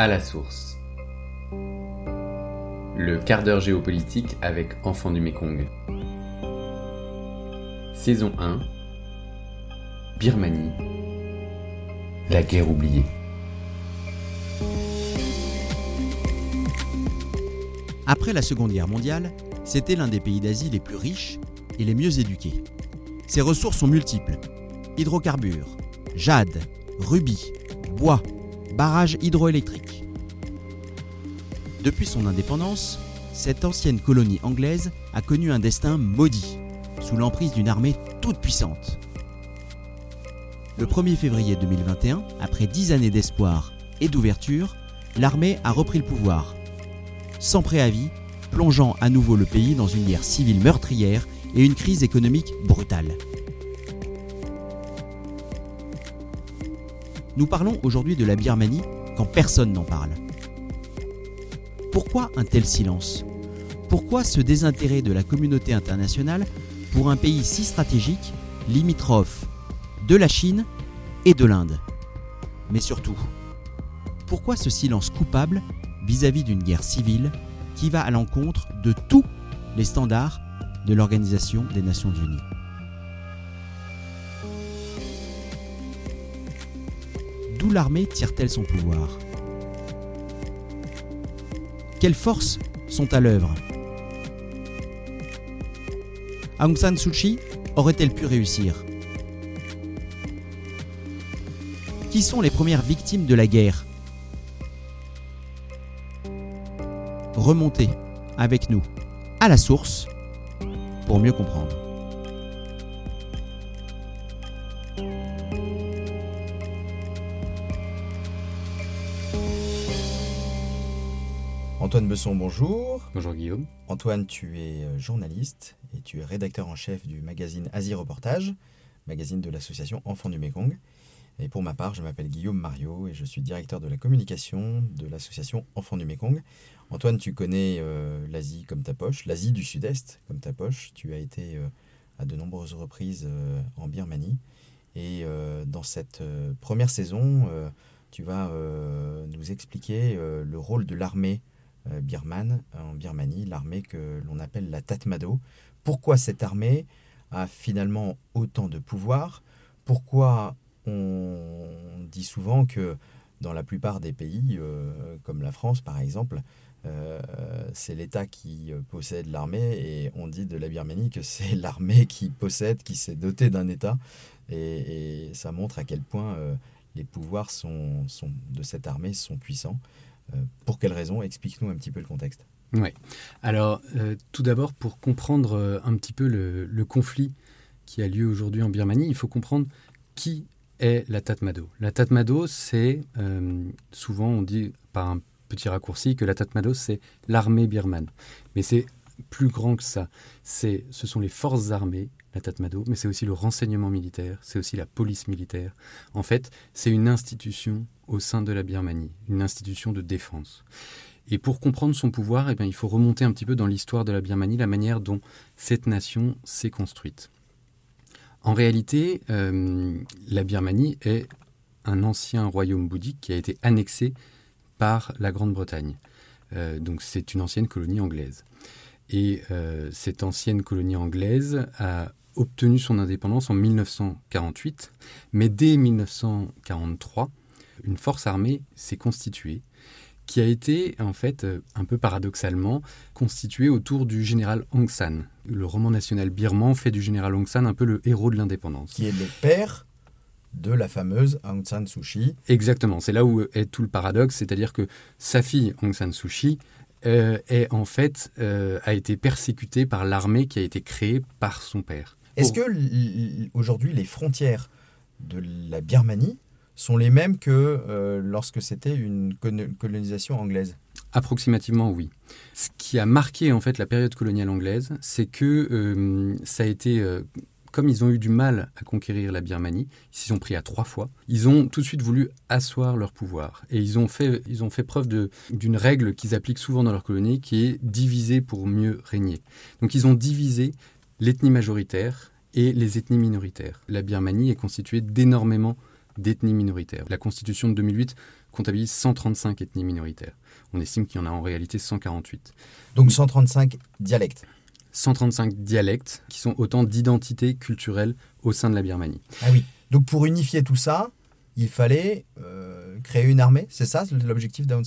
À la source. Le quart d'heure géopolitique avec Enfants du Mékong. Saison 1. Birmanie. La guerre oubliée. Après la Seconde Guerre mondiale, c'était l'un des pays d'Asie les plus riches et les mieux éduqués. Ses ressources sont multiples. Hydrocarbures, jade, rubis, bois, barrages hydroélectriques. Depuis son indépendance, cette ancienne colonie anglaise a connu un destin maudit, sous l'emprise d'une armée toute puissante. Le 1er février 2021, après dix années d'espoir et d'ouverture, l'armée a repris le pouvoir, sans préavis, plongeant à nouveau le pays dans une guerre civile meurtrière et une crise économique brutale. Nous parlons aujourd'hui de la Birmanie quand personne n'en parle. Pourquoi un tel silence? Pourquoi ce désintérêt de la communauté internationale pour un pays si stratégique, limitrophe de la Chine et de l'Inde? Mais surtout, pourquoi ce silence coupable vis-à-vis d'une guerre civile qui va à l'encontre de tous les standards de l'Organisation des Nations Unies? D'où l'armée tire-t-elle son pouvoir? Quelles forces sont à l'œuvre? Aung San Suu Kyi aurait-elle pu réussir? Qui sont les premières victimes de la guerre? Remontez avec nous à la source pour mieux comprendre. Antoine Besson, bonjour. Bonjour Guillaume. Antoine, tu es euh, journaliste et tu es rédacteur en chef du magazine Asie Reportage, magazine de l'association Enfants du Mékong. Et pour ma part, je m'appelle Guillaume Mario et je suis directeur de la communication de l'association Enfants du Mékong. Antoine, tu connais euh, l'Asie comme ta poche, l'Asie du Sud-Est comme ta poche. Tu as été euh, à de nombreuses reprises en Birmanie. Et dans cette première saison, tu vas nous expliquer le rôle de l'armée birmane en Birmanie, l'armée que l'on appelle la Tatmadaw. Pourquoi cette armée a finalement autant de pouvoir? Pourquoi on dit souvent que dans la plupart des pays, euh, comme la France par exemple, euh, c'est l'État qui possède l'armée et on dit de la Birmanie que c'est l'armée qui possède, qui s'est dotée d'un État. Et, ça montre à quel point les pouvoirs de cette armée sont puissants. Euh, pour quelles raisons Explique-nous un petit peu le contexte. Oui. Alors, euh, tout d'abord, pour comprendre euh, un petit peu le, conflit qui a lieu aujourd'hui en Birmanie, il faut comprendre qui est la Tatmadaw. La Tatmadaw, c'est souvent on dit par un petit raccourci que la Tatmadaw, c'est l'armée birmane. Mais c'est plus grand que ça. C'est, ce sont les forces armées, la Tatmadaw, mais c'est aussi le renseignement militaire, c'est aussi la police militaire. En fait, c'est une institution au sein de la Birmanie, une institution de défense. Et pour comprendre son pouvoir, eh bien, il faut remonter un petit peu dans l'histoire de la Birmanie, la manière dont cette nation s'est construite. En réalité, euh, la Birmanie est un ancien royaume bouddhique qui a été annexé par la Grande-Bretagne. Euh, donc c'est une ancienne colonie anglaise. Et euh, cette ancienne colonie anglaise a obtenu son indépendance en 1948, mais dès 1943, une force armée s'est constituée qui a été en fait un peu paradoxalement constituée autour du général Aung San. Le roman national birman fait du général Aung San un peu le héros de l'indépendance. Qui est le père de la fameuse Aung San Suu Kyi. Exactement, c'est là où est tout le paradoxe, c'est-à-dire que sa fille Aung San Suu Kyi euh, est en fait euh, a été persécutée par l'armée qui a été créée par son père. Est-ce que aujourd'hui les frontières de la Birmanie sont les mêmes que euh, lorsque c'était une colonisation anglaise? Approximativement, oui. Ce qui a marqué en fait la période coloniale anglaise, c'est que euh, ça a été euh, comme ils ont eu du mal à conquérir la Birmanie, ils s'y sont pris à trois fois, ils ont tout de suite voulu asseoir leur pouvoir. Et ils ont fait, ils ont fait preuve d'une règle qu'ils appliquent souvent dans leur colonie, qui est diviser pour mieux régner. Donc ils ont divisé l'ethnie majoritaire et les ethnies minoritaires. La Birmanie est constituée d'énormément d'ethnies minoritaires. La Constitution de 2008 comptabilise 135 ethnies minoritaires. On estime qu'il y en a en réalité 148. Donc 135 dialectes. 135 dialectes qui sont autant d'identités culturelles au sein de la Birmanie. Ah oui. Donc pour unifier tout ça, il fallait euh, créer une armée, c'est ça l'objectif d'Aung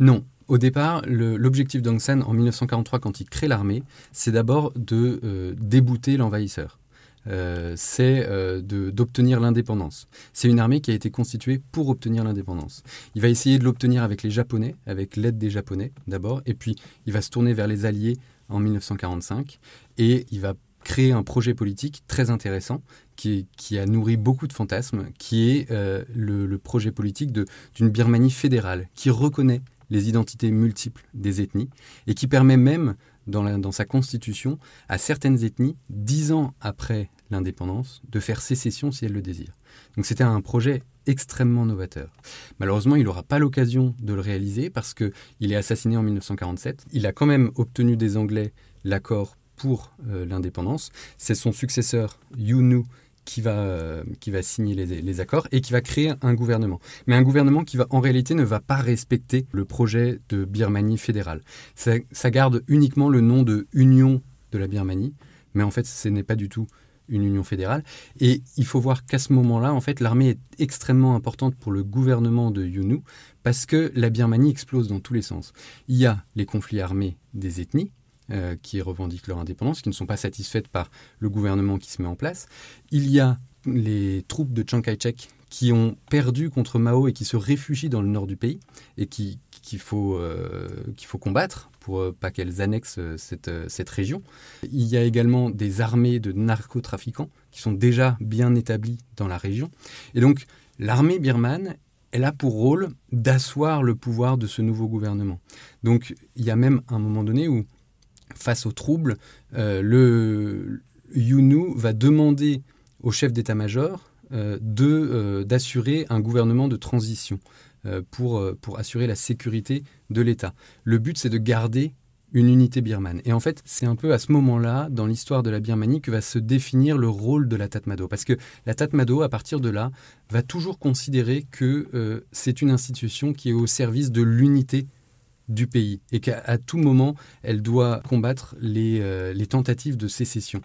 Non. Au départ, l'objectif d'Aung San en 1943, quand il crée l'armée, c'est d'abord de euh, débouter l'envahisseur. Euh, c'est d'obtenir l'indépendance. C'est une armée qui a été constituée pour obtenir l'indépendance. Il va essayer de l'obtenir avec les Japonais, avec l'aide des Japonais d'abord, et puis il va se tourner vers les Alliés en 1945, et il va créer un projet politique très intéressant qui, a nourri beaucoup de fantasmes, qui est euh, le, projet politique d'une Birmanie fédérale, qui reconnaît les identités multiples des ethnies et qui permet même, dans, sa constitution, à certaines ethnies, dix ans après l'indépendance, de faire sécession si elles le désirent. Donc c'était un projet extrêmement novateur. Malheureusement, il n'aura pas l'occasion de le réaliser parce qu'il est assassiné en 1947. Il a quand même obtenu des Anglais l'accord pour euh, l'indépendance. C'est son successeur, Yu Nu, qui va, euh, qui va signer les, accords et qui va créer un gouvernement. Mais un gouvernement qui va en réalité ne va pas respecter le projet de Birmanie fédérale. Ça, garde uniquement le nom de Union de la Birmanie, mais en fait ce n'est pas du tout une union fédérale. Et il faut voir qu'à ce moment-là, en fait, l'armée est extrêmement importante pour le gouvernement de Yunu parce que la Birmanie explose dans tous les sens. Il y a les conflits armés des ethnies, euh, qui revendiquent leur indépendance, qui ne sont pas satisfaites par le gouvernement qui se met en place. Il y a les troupes de Chiang Kai-shek qui ont perdu contre Mao et qui se réfugient dans le nord du pays et qu'il faut, euh, faut combattre pour euh, pas qu'elles annexent cette, cette région. Il y a également des armées de narcotrafiquants qui sont déjà bien établies dans la région. Et donc l'armée birmane elle a pour rôle d'asseoir le pouvoir de ce nouveau gouvernement. Donc il y a même un moment donné où face aux troubles, euh, le Yunu va demander au chef d'état-major euh, euh, d'assurer un gouvernement de transition pour, pour assurer la sécurité de l'État. Le but, c'est de garder une unité birmane. Et en fait, c'est un peu à ce moment-là, dans l'histoire de la Birmanie, que va se définir le rôle de la Tatmado. Parce que la Tatmado, à partir de là, va toujours considérer que c'est une institution qui est au service de l'unité du pays et qu'à tout moment, elle doit combattre les, euh, les tentatives de sécession.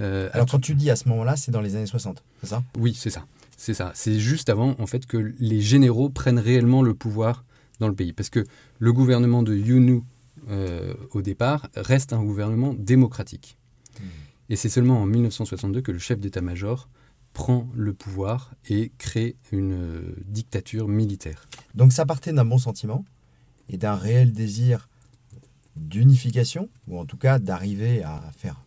Euh, Alors quand tu dis à ce moment-là, c'est dans les années 60, c'est ça? Oui, c'est ça. C'est ça. C'est juste avant en fait que les généraux prennent réellement le pouvoir dans le pays. Parce que le gouvernement de Yunu, euh, au départ, reste un gouvernement démocratique. Hmm. Et c'est seulement en 1962 que le chef d'état-major prend le pouvoir et crée une dictature militaire. Donc ça partait d'un bon sentiment et d'un réel désir d'unification, ou en tout cas d'arriver à faire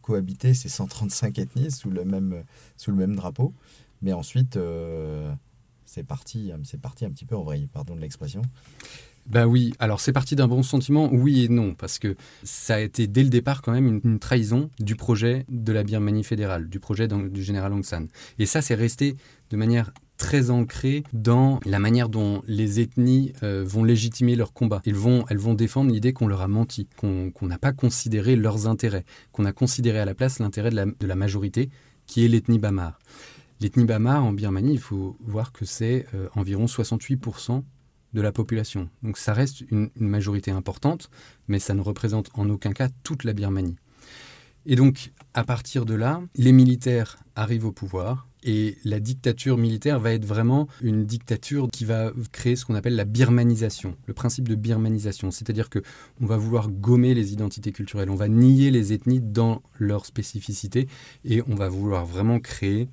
cohabiter ces 135 ethnies sous le même, sous le même drapeau. Mais ensuite, euh, c'est parti, c'est parti un petit peu en vrille, pardon de l'expression. Ben oui, alors c'est parti d'un bon sentiment, oui et non, parce que ça a été dès le départ quand même une, trahison du projet de la Birmanie fédérale, du projet du général Aung San. Et ça, c'est resté de manière très ancrée dans la manière dont les ethnies euh, vont légitimer leur combat. Vont, elles vont défendre l'idée qu'on leur a menti, qu'on n'a pas considéré leurs intérêts, qu'on a considéré à la place l'intérêt de la, de la majorité, qui est l'ethnie Bamar. L'ethnie Bamar en Birmanie, il faut voir que c'est euh, environ 68% de la population. Donc ça reste une, majorité importante, mais ça ne représente en aucun cas toute la Birmanie. Et donc, à partir de là, les militaires arrivent au pouvoir et la dictature militaire va être vraiment une dictature qui va créer ce qu'on appelle la birmanisation, le principe de birmanisation, c'est-à-dire que on va vouloir gommer les identités culturelles, on va nier les ethnies dans leur spécificité et on va vouloir vraiment créer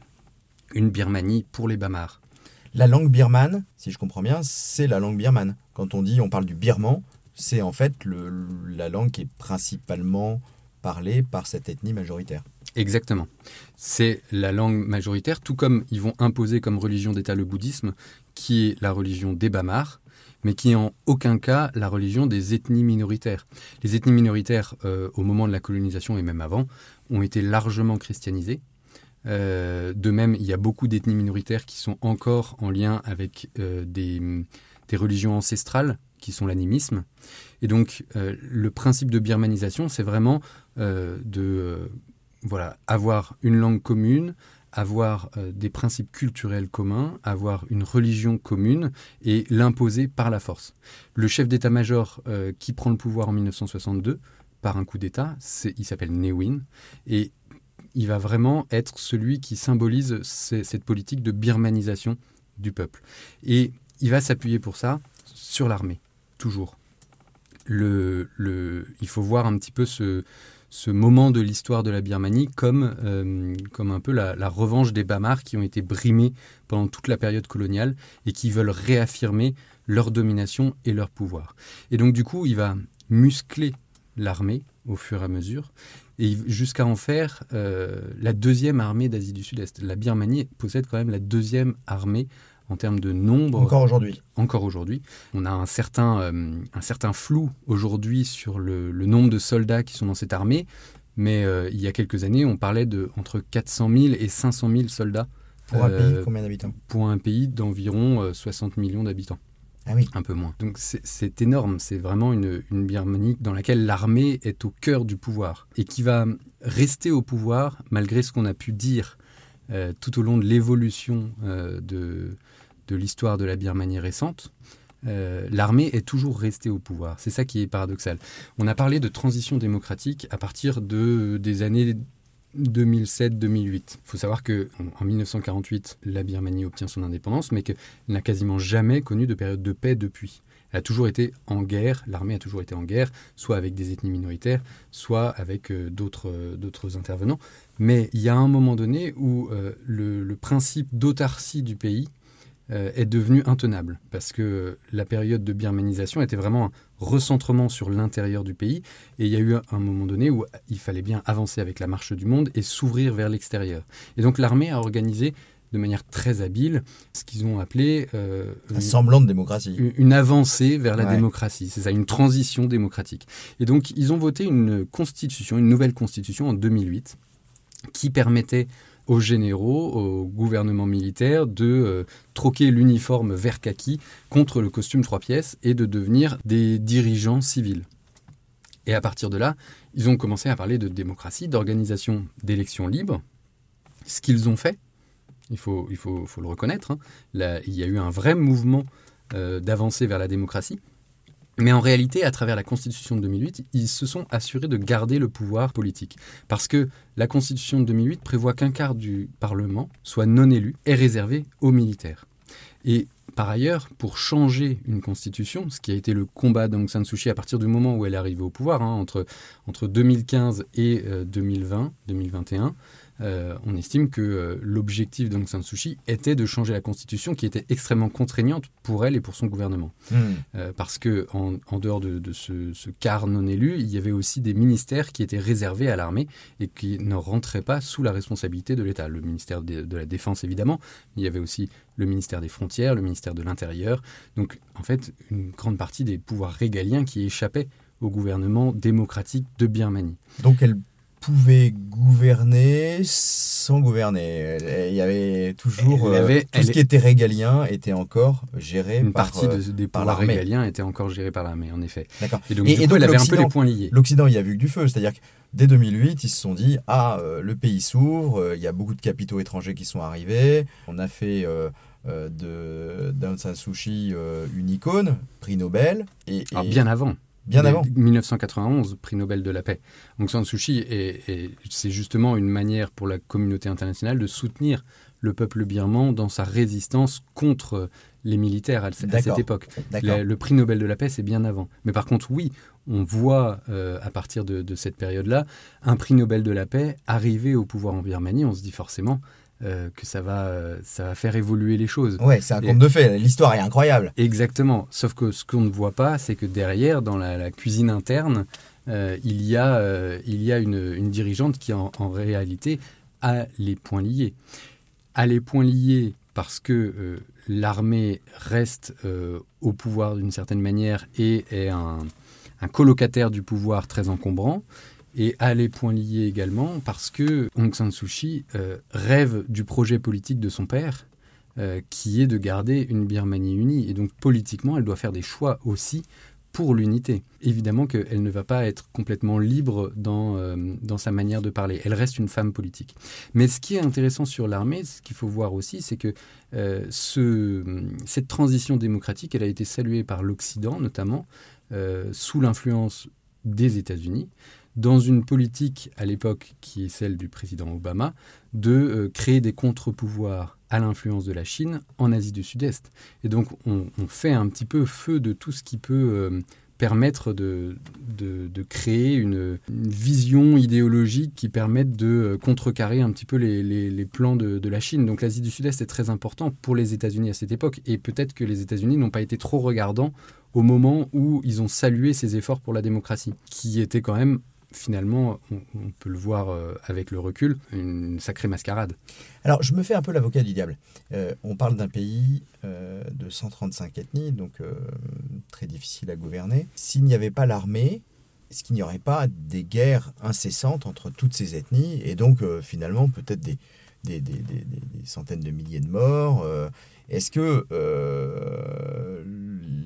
une Birmanie pour les Bamars. La langue birmane, si je comprends bien, c'est la langue birmane. Quand on dit, on parle du birman, c'est en fait la langue qui est principalement parlée par cette ethnie majoritaire. Exactement. C'est la langue majoritaire, tout comme ils vont imposer comme religion d'État le bouddhisme, qui est la religion des Bamars, mais qui est en aucun cas la religion des ethnies minoritaires. Les ethnies minoritaires, euh, au moment de la colonisation et même avant, ont été largement christianisées. Euh, de même, il y a beaucoup d'ethnies minoritaires qui sont encore en lien avec euh, des, religions ancestrales, qui sont l'animisme. Et donc, le principe de birmanisation, c'est vraiment de voilà, avoir une langue commune, avoir euh, des principes culturels communs, avoir une religion commune et l'imposer par la force. Le chef d'état-major euh, qui prend le pouvoir en 1962 par un coup d'État, il s'appelle Newin et il va vraiment être celui qui symbolise cette politique de birmanisation du peuple. Et il va s'appuyer pour ça sur l'armée, toujours. Le, le, il faut voir un petit peu ce, ce moment de l'histoire de la Birmanie comme, euh, un peu la, revanche des Bamars qui ont été brimés pendant toute la période coloniale et qui veulent réaffirmer leur domination et leur pouvoir. Et donc du coup, il va muscler l'armée au fur et à mesure et jusqu'à en faire euh, la deuxième armée d'Asie du Sud-Est. La Birmanie possède quand même la deuxième armée en termes de nombre. Encore aujourd'hui. Encore aujourd'hui. On a un certain, euh, un certain flou aujourd'hui sur le, nombre de soldats qui sont dans cette armée, mais euh, il y a quelques années, on parlait de entre 400 000 et 500 000 soldats. Pour un pays, euh, combien d'habitants? Pour un pays d'environ 60 millions d'habitants. Ah oui. Un peu moins. Donc c'est énorme. C'est vraiment une, une Birmanie dans laquelle l'armée est au cœur du pouvoir et qui va rester au pouvoir malgré ce qu'on a pu dire tout au long de l'évolution de, de l'histoire de la Birmanie récente, euh, l'armée est toujours restée au pouvoir. C'est ça qui est paradoxal. On a parlé de transition démocratique à partir de, des années 2007-2008. Il faut savoir que en 1948, la Birmanie obtient son indépendance, mais qu'elle n'a quasiment jamais connu de période de paix depuis. Elle a toujours été en guerre, l'armée a toujours été en guerre, soit avec des ethnies minoritaires, soit avec euh, d'autres, d'autres intervenants. Mais il y a un moment donné où euh, le, principe d'autarcie du pays euh, est devenue intenable parce que la période de birmanisation était vraiment un recentrement sur l'intérieur du pays et il y a eu un moment donné où il fallait bien avancer avec la marche du monde et s'ouvrir vers l'extérieur. Et donc l'armée a organisé de manière très habile ce qu'ils ont appelé euh, un semblant de démocratie. Une, avancée vers la démocratie, c'est ça, une transition démocratique. Et donc ils ont voté une constitution, une nouvelle constitution en 2008 qui permettait aux généraux, au gouvernement militaire, de euh, troquer l'uniforme vert kaki contre le costume trois pièces et de devenir des dirigeants civils. Et à partir de là, ils ont commencé à parler de démocratie, d'organisation d'élections libres, ce qu'ils ont fait. Il faut, il faut, faut le reconnaître. Hein. il y a eu un vrai mouvement euh, d'avancer vers la démocratie. Mais en réalité, à travers la Constitution de 2008, ils se sont assurés de garder le pouvoir politique. Parce que la Constitution de 2008 prévoit qu'un quart du Parlement soit non élu et réservé aux militaires. Et par ailleurs, pour changer une constitution, ce qui a été le combat d'Aung San Suu Kyi à partir du moment où elle est arrivée au pouvoir, hein, entre, entre 2015 et 2020, euh, 2021, euh, on estime que euh, l'objectif d'Aung San Suu Kyi était de changer la constitution qui était extrêmement contraignante pour elle et pour son gouvernement. Hmm. Euh, parce que en, dehors de, ce, ce, quart non élu, il y avait aussi des ministères qui étaient réservés à l'armée et qui ne rentraient pas sous la responsabilité de l'État. Le ministère de, de, la Défense, évidemment, mais il y avait aussi le ministère des Frontières, le ministère de l'Intérieur. Donc, en fait, une grande partie des pouvoirs régaliens qui échappaient au gouvernement démocratique de Birmanie. Donc, elle pouvait gouverner sans gouverner. Il y avait toujours euh, tout ce qui était régalien était encore géré une par partie euh, des pouvoirs régaliens était encore gérée par l'armée, en effet. D'accord. Et donc, du coup, elle avait un peu les points liés. L'Occident, il y a vu que du feu, c'est-à-dire que dès 2008, ils se sont dit ah euh, le pays s'ouvre, il y a beaucoup de capitaux étrangers qui sont arrivés, on a fait de d'Aung San Suu Kyi une icône, prix Nobel. Et, Alors, bien avant. Bien avant. 1991, prix Nobel de la paix. Aung San Suu Kyi, et, c'est justement une manière pour la communauté internationale de soutenir le peuple birman dans sa résistance contre les militaires à, cette époque. Le, prix Nobel de la paix, c'est bien avant. Mais par contre, oui, on voit euh, à partir de, de cette période-là un prix Nobel de la paix arriver au pouvoir en Birmanie. On se dit forcément, euh, que ça va, ça va faire évoluer les choses. Ouais, c'est un conte de fait. L'histoire est incroyable. Exactement. Sauf que ce qu'on ne voit pas, c'est que derrière, dans la, cuisine interne, euh, il y a, euh, il y a une, dirigeante qui, en, réalité, a les points liés. A les points liés parce que l'armée reste au pouvoir d'une certaine manière et est un, un colocataire du pouvoir très encombrant et à les points liés également parce que Aung San Suu Kyi euh, rêve du projet politique de son père, euh, qui est de garder une Birmanie unie. Et donc politiquement, elle doit faire des choix aussi pour l'unité. Évidemment qu'elle ne va pas être complètement libre dans, euh, dans sa manière de parler. Elle reste une femme politique. Mais ce qui est intéressant sur l'armée, ce qu'il faut voir aussi, c'est que ce, cette transition démocratique, elle a été saluée par l'Occident notamment, sous l'influence des États-Unis, dans une politique à l'époque qui est celle du président Obama, de créer des contre-pouvoirs à l'influence de la Chine en Asie du Sud-Est. Et donc on, fait un petit peu feu de tout ce qui peut euh, permettre de, de, créer une, vision idéologique qui permette de euh, contrecarrer un petit peu les, les, plans de, de, la Chine. Donc l'Asie du Sud-Est est très important pour les États-Unis à cette époque. Et peut-être que les États-Unis n'ont pas été trop regardants au moment où ils ont salué ces efforts pour la démocratie, qui étaient quand même finalement, on, peut le voir euh, avec le recul, une sacrée mascarade. Alors, je me fais un peu l'avocat du diable. Euh, on parle d'un pays euh, de 135 ethnies, donc très difficile à gouverner. S'il n'y avait pas l'armée, est-ce qu'il n'y aurait pas des guerres incessantes entre toutes ces ethnies et donc finalement peut-être des, des, des, des, centaines de milliers de morts Est-ce que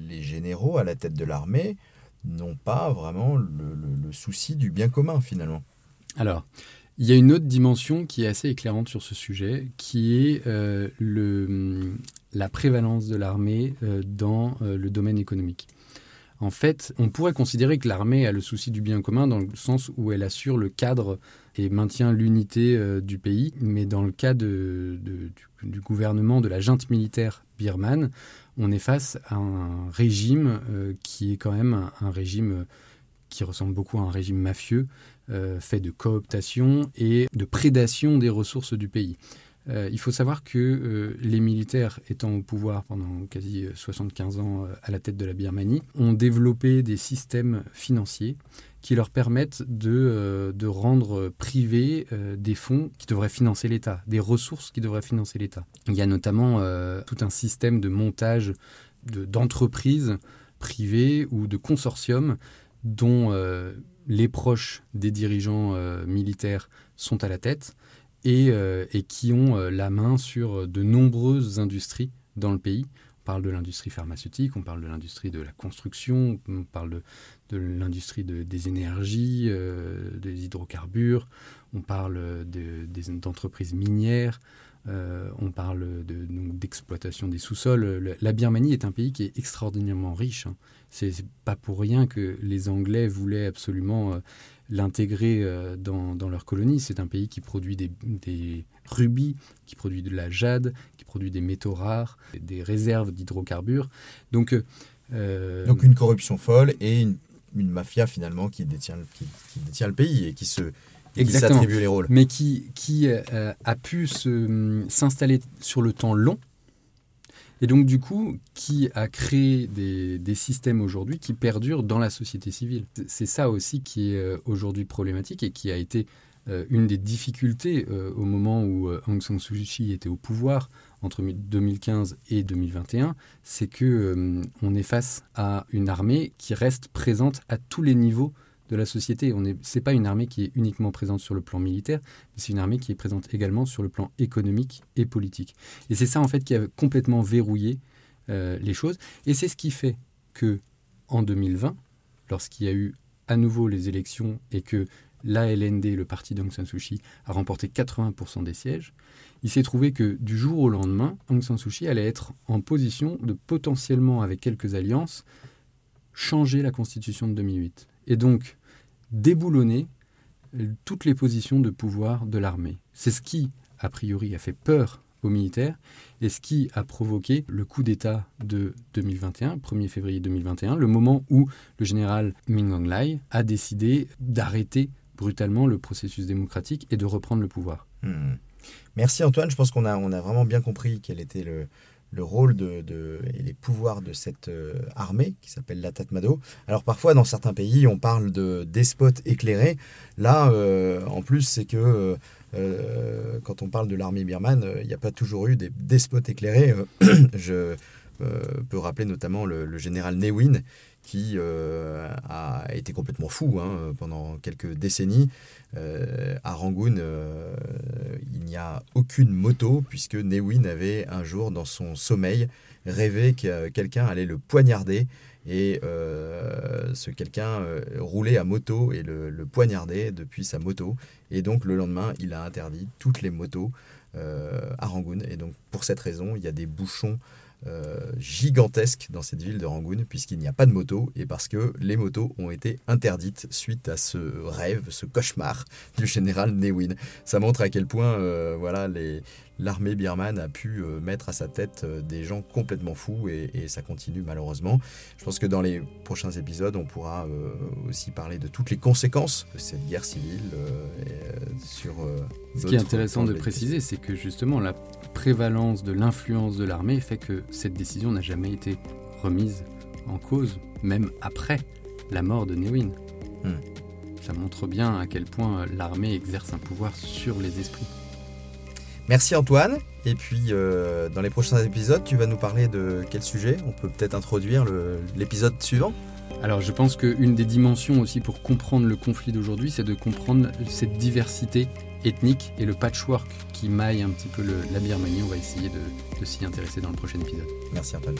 les généraux à la tête de l'armée n'ont pas vraiment le, souci du bien commun finalement. Alors, il y a une autre dimension qui est assez éclairante sur ce sujet, qui est euh, la prévalence de l'armée euh, dans euh, le domaine économique. En fait, on pourrait considérer que l'armée a le souci du bien commun dans le sens où elle assure le cadre et maintient l'unité du pays, mais dans le cas du, gouvernement de la junte militaire birmane, on est face à un régime euh, qui est quand même un, régime euh, qui ressemble beaucoup à un régime mafieux, euh, fait de cooptation et de prédation des ressources du pays. Il faut savoir que les militaires étant au pouvoir pendant quasi 75 ans à la tête de la Birmanie ont développé des systèmes financiers qui leur permettent de, euh, rendre privés euh, des fonds qui devraient financer l'État, des ressources qui devraient financer l'État. Il y a notamment euh, tout un système de montage d'entreprises privées ou de consortiums dont les proches des dirigeants militaires sont à la tête et, et qui ont la main sur de nombreuses industries dans le pays. On parle de l'industrie pharmaceutique, on parle de l'industrie de la construction, on parle de, l'industrie des énergies, euh, des hydrocarbures, on parle d'entreprises minières, euh, on parle d'exploitation des sous-sols. La Birmanie est un pays qui est extraordinairement riche. Hein. C'est pas pour rien que les Anglais voulaient absolument euh, l'intégrer dans, leur colonie. C'est un pays qui produit des, des, rubis, qui produit de la jade, qui produit des métaux rares, des réserves d'hydrocarbures. Donc, Donc une corruption folle et une une mafia finalement qui détient, qui, détient le pays et qui se s'attribue les rôles. Mais qui, qui euh, a pu s'installer sur le temps long et donc du coup qui a créé des, systèmes aujourd'hui qui perdurent dans la société civile? C'est ça aussi qui est euh, aujourd'hui problématique et qui a été euh, une des difficultés au moment où Aung San Suu Kyi était au pouvoir entre 2015 et 2021, c'est que euh, on est face à une armée qui reste présente à tous les niveaux de la société. Ce n'est pas une armée qui est uniquement présente sur le plan militaire, mais c'est une armée qui est présente également sur le plan économique et politique. Et c'est ça en fait qui a complètement verrouillé euh, les choses. Et c'est ce qui fait que en 2020, lorsqu'il y a eu à nouveau les élections et que l'ALND, le parti d'Aung San Suu Kyi, a remporté 80% des sièges, il s'est trouvé que du jour au lendemain, Aung San Suu Kyi allait être en position de potentiellement, avec quelques alliances, changer la constitution de 2008. Et donc déboulonner toutes les positions de pouvoir de l'armée. C'est ce qui, a priori, a fait peur aux militaires et ce qui a provoqué le coup d'État de 2021, 1er février 2021, le moment où le général Min Aung Hlaing a décidé d'arrêter brutalement le processus démocratique et de reprendre le pouvoir. Hmm. Merci Antoine, je pense qu'on a, on a vraiment bien compris quel était le, le rôle de, de, et les pouvoirs de cette euh, armée qui s'appelle la Tatmado. Alors parfois dans certains pays on parle de despotes éclairés. Là euh, en plus c'est que euh, quand on parle de l'armée birmane il n'y a pas toujours eu des despotes éclairés. je peux rappeler notamment le, général Newin qui euh, a été complètement fou hein, pendant quelques décennies. Euh, à Rangoon, euh, il n'y a aucune moto puisque Newin avait un jour dans son sommeil rêvé que quelqu'un allait le poignarder Et ce quelqu'un roulait à moto et le, le, poignardait depuis sa moto. Et donc le lendemain, il a interdit toutes les motos à Rangoon. Et donc pour cette raison, il y a des bouchons euh, gigantesque dans cette ville de Rangoon puisqu'il n'y a pas de moto et parce que les motos ont été interdites suite à ce rêve, ce cauchemar du général Newin. Ça montre à quel point euh, voilà, les, l'armée birmane a pu euh, mettre à sa tête des gens complètement fous et, ça continue malheureusement. Je pense que dans les prochains épisodes, on pourra aussi parler de toutes les conséquences de cette guerre civile sur... Ce qui est intéressant de préciser, c'est que justement la prévalence de l'influence de l'armée fait que cette décision n'a jamais été remise en cause, même après la mort de Newin. Hmm. Ça montre bien à quel point l'armée exerce un pouvoir sur les esprits. Merci Antoine. Et puis euh, dans les prochains épisodes, tu vas nous parler de quel sujet? On peut peut-être introduire l'épisode suivant alors je pense qu'une des dimensions aussi pour comprendre le conflit d'aujourd'hui, c'est de comprendre cette diversité ethnique et le patchwork qui maille un petit peu le, la Birmanie. On va essayer de, de s'y intéresser dans le prochain épisode. Merci Antoine.